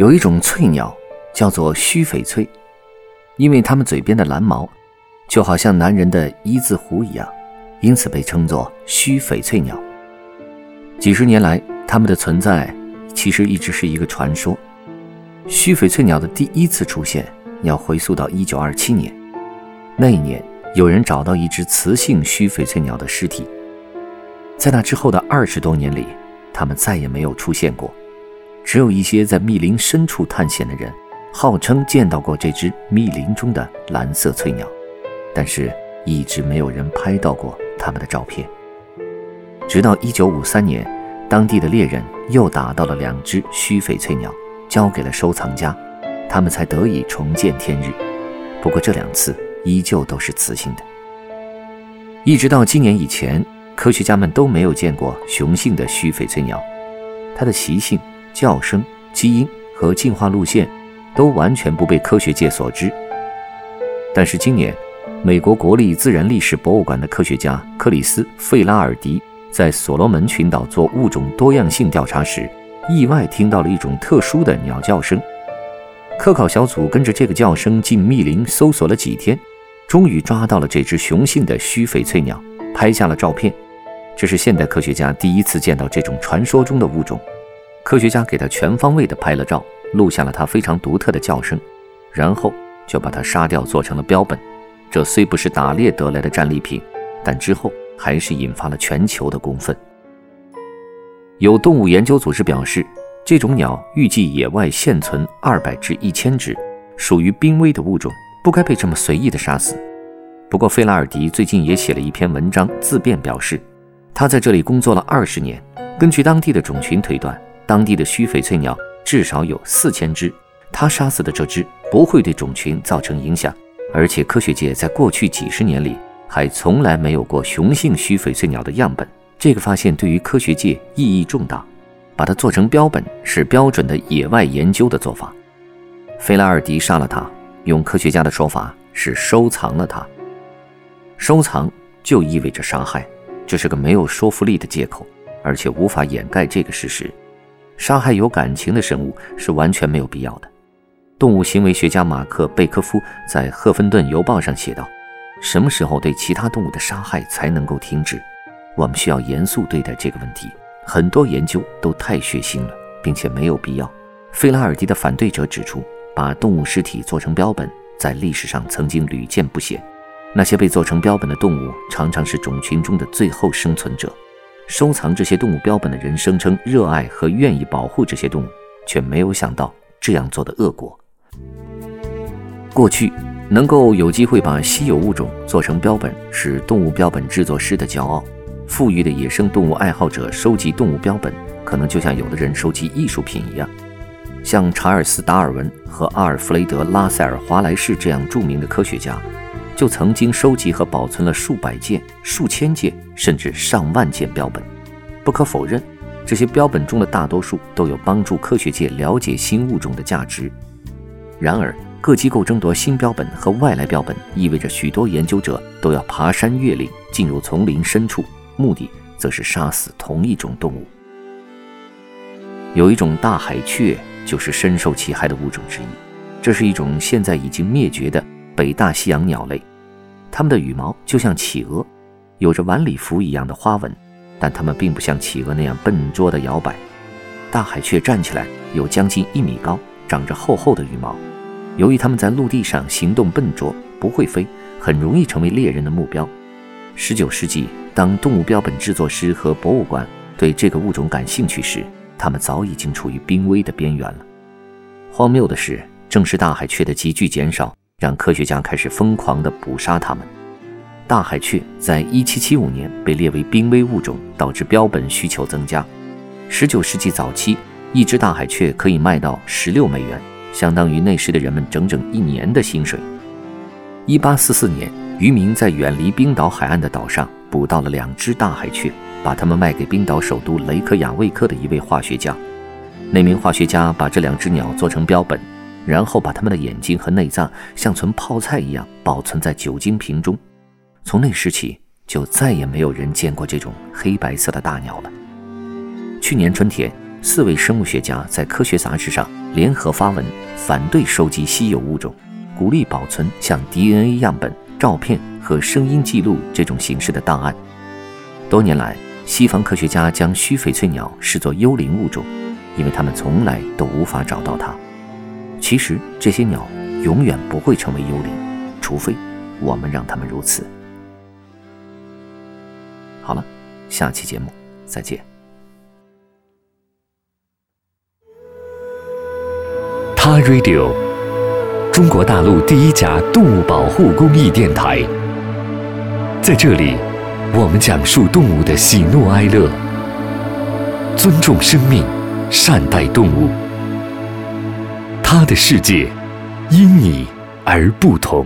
有一种翠鸟，叫做须翡翠，因为它们嘴边的蓝毛，就好像男人的一字胡一样，因此被称作须翡翠鸟。几十年来，它们的存在其实一直是一个传说。须翡翠鸟的第一次出现要回溯到1927年，那一年有人找到一只雌性须翡翠鸟的尸体。在那之后的二十多年里，它们再也没有出现过。只有一些在密林深处探险的人，号称见到过这只密林中的蓝色翠鸟，但是一直没有人拍到过它们的照片。直到1953年，当地的猎人又打到了两只须翡翠鸟，交给了收藏家，他们才得以重见天日。不过这两次依旧都是雌性的。一直到今年以前，科学家们都没有见过雄性的须翡翠鸟，它的习性。叫声、基因和进化路线都完全不被科学界所知。但是今年，美国国立自然历史博物馆的科学家克里斯·费拉尔迪在所罗门群岛做物种多样性调查时，意外听到了一种特殊的鸟叫声。科考小组跟着这个叫声进密林搜索了几天，终于抓到了这只雄性的须翡翠鸟，拍下了照片。这是现代科学家第一次见到这种传说中的物种。科学家给他全方位的拍了照，录下了他非常独特的叫声，然后就把它杀掉，做成了标本。这虽不是打猎得来的战利品，但之后还是引发了全球的公愤。有动物研究组织表示，这种鸟预计野外现存二百至一千只，属于濒危的物种，不该被这么随意的杀死。不过，费拉尔迪最近也写了一篇文章自辩，表示他在这里工作了二十年，根据当地的种群推断。当地的须翡翠鸟至少有四千只，他杀死的这只不会对种群造成影响，而且科学界在过去几十年里还从来没有过雄性须翡翠鸟的样本。这个发现对于科学界意义重大，把它做成标本是标准的野外研究的做法。菲拉尔迪杀了它，用科学家的说法是收藏了它。收藏就意味着杀害，这是个没有说服力的借口，而且无法掩盖这个事实。杀害有感情的生物是完全没有必要的。动物行为学家马克·贝科夫在《赫芬顿邮报》上写道：“什么时候对其他动物的杀害才能够停止？我们需要严肃对待这个问题。很多研究都太血腥了，并且没有必要。”费拉尔迪的反对者指出，把动物尸体做成标本在历史上曾经屡见不鲜。那些被做成标本的动物常常是种群中的最后生存者。收藏这些动物标本的人声称热爱和愿意保护这些动物，却没有想到这样做的恶果。过去能够有机会把稀有物种做成标本，是动物标本制作师的骄傲。富裕的野生动物爱好者收集动物标本，可能就像有的人收集艺术品一样。像查尔斯·达尔文和阿尔弗雷德·拉塞尔·华莱士这样著名的科学家。就曾经收集和保存了数百件、数千件，甚至上万件标本。不可否认，这些标本中的大多数都有帮助科学界了解新物种的价值。然而，各机构争夺新标本和外来标本，意味着许多研究者都要爬山越岭，进入丛林深处，目的则是杀死同一种动物。有一种大海雀，就是深受其害的物种之一。这是一种现在已经灭绝的北大西洋鸟类。它们的羽毛就像企鹅，有着晚礼服一样的花纹，但它们并不像企鹅那样笨拙地摇摆。大海雀站起来有将近一米高，长着厚厚的羽毛。由于它们在陆地上行动笨拙，不会飞，很容易成为猎人的目标。19世纪，当动物标本制作师和博物馆对这个物种感兴趣时，它们早已经处于濒危的边缘了。荒谬的是，正是大海雀的急剧减少。让科学家开始疯狂地捕杀它们。大海雀在1775年被列为濒危物种，导致标本需求增加。十九世纪早期，一只大海雀可以卖到十六美元，相当于那时的人们整整一年的薪水。一八四四年，渔民在远离冰岛海岸的岛上捕到了两只大海雀，把它们卖给冰岛首都雷克雅未克的一位化学家。那名化学家把这两只鸟做成标本，然后把它们的眼睛和内脏像存泡菜一样保存在酒精瓶中。从那时起，就再也没有人见过这种黑白色的大鸟了。去年春天，四位生物学家在科学杂志上联合发文，反对收集稀有物种。鼓励保存像 DNA 样本、照片和声音记录这种形式的档案。多年来，西方科学家将须翡翠鸟视作幽灵物种，因为他们从来都无法找到它。其实，这些鸟永远不会成为幽灵，除非我们让它们如此。好了，下期节目再见。他 Radio。中国大陆第一家动物保护公益电台，在这里，我们讲述动物的喜怒哀乐，尊重生命，善待动物。他的世界因你而不同。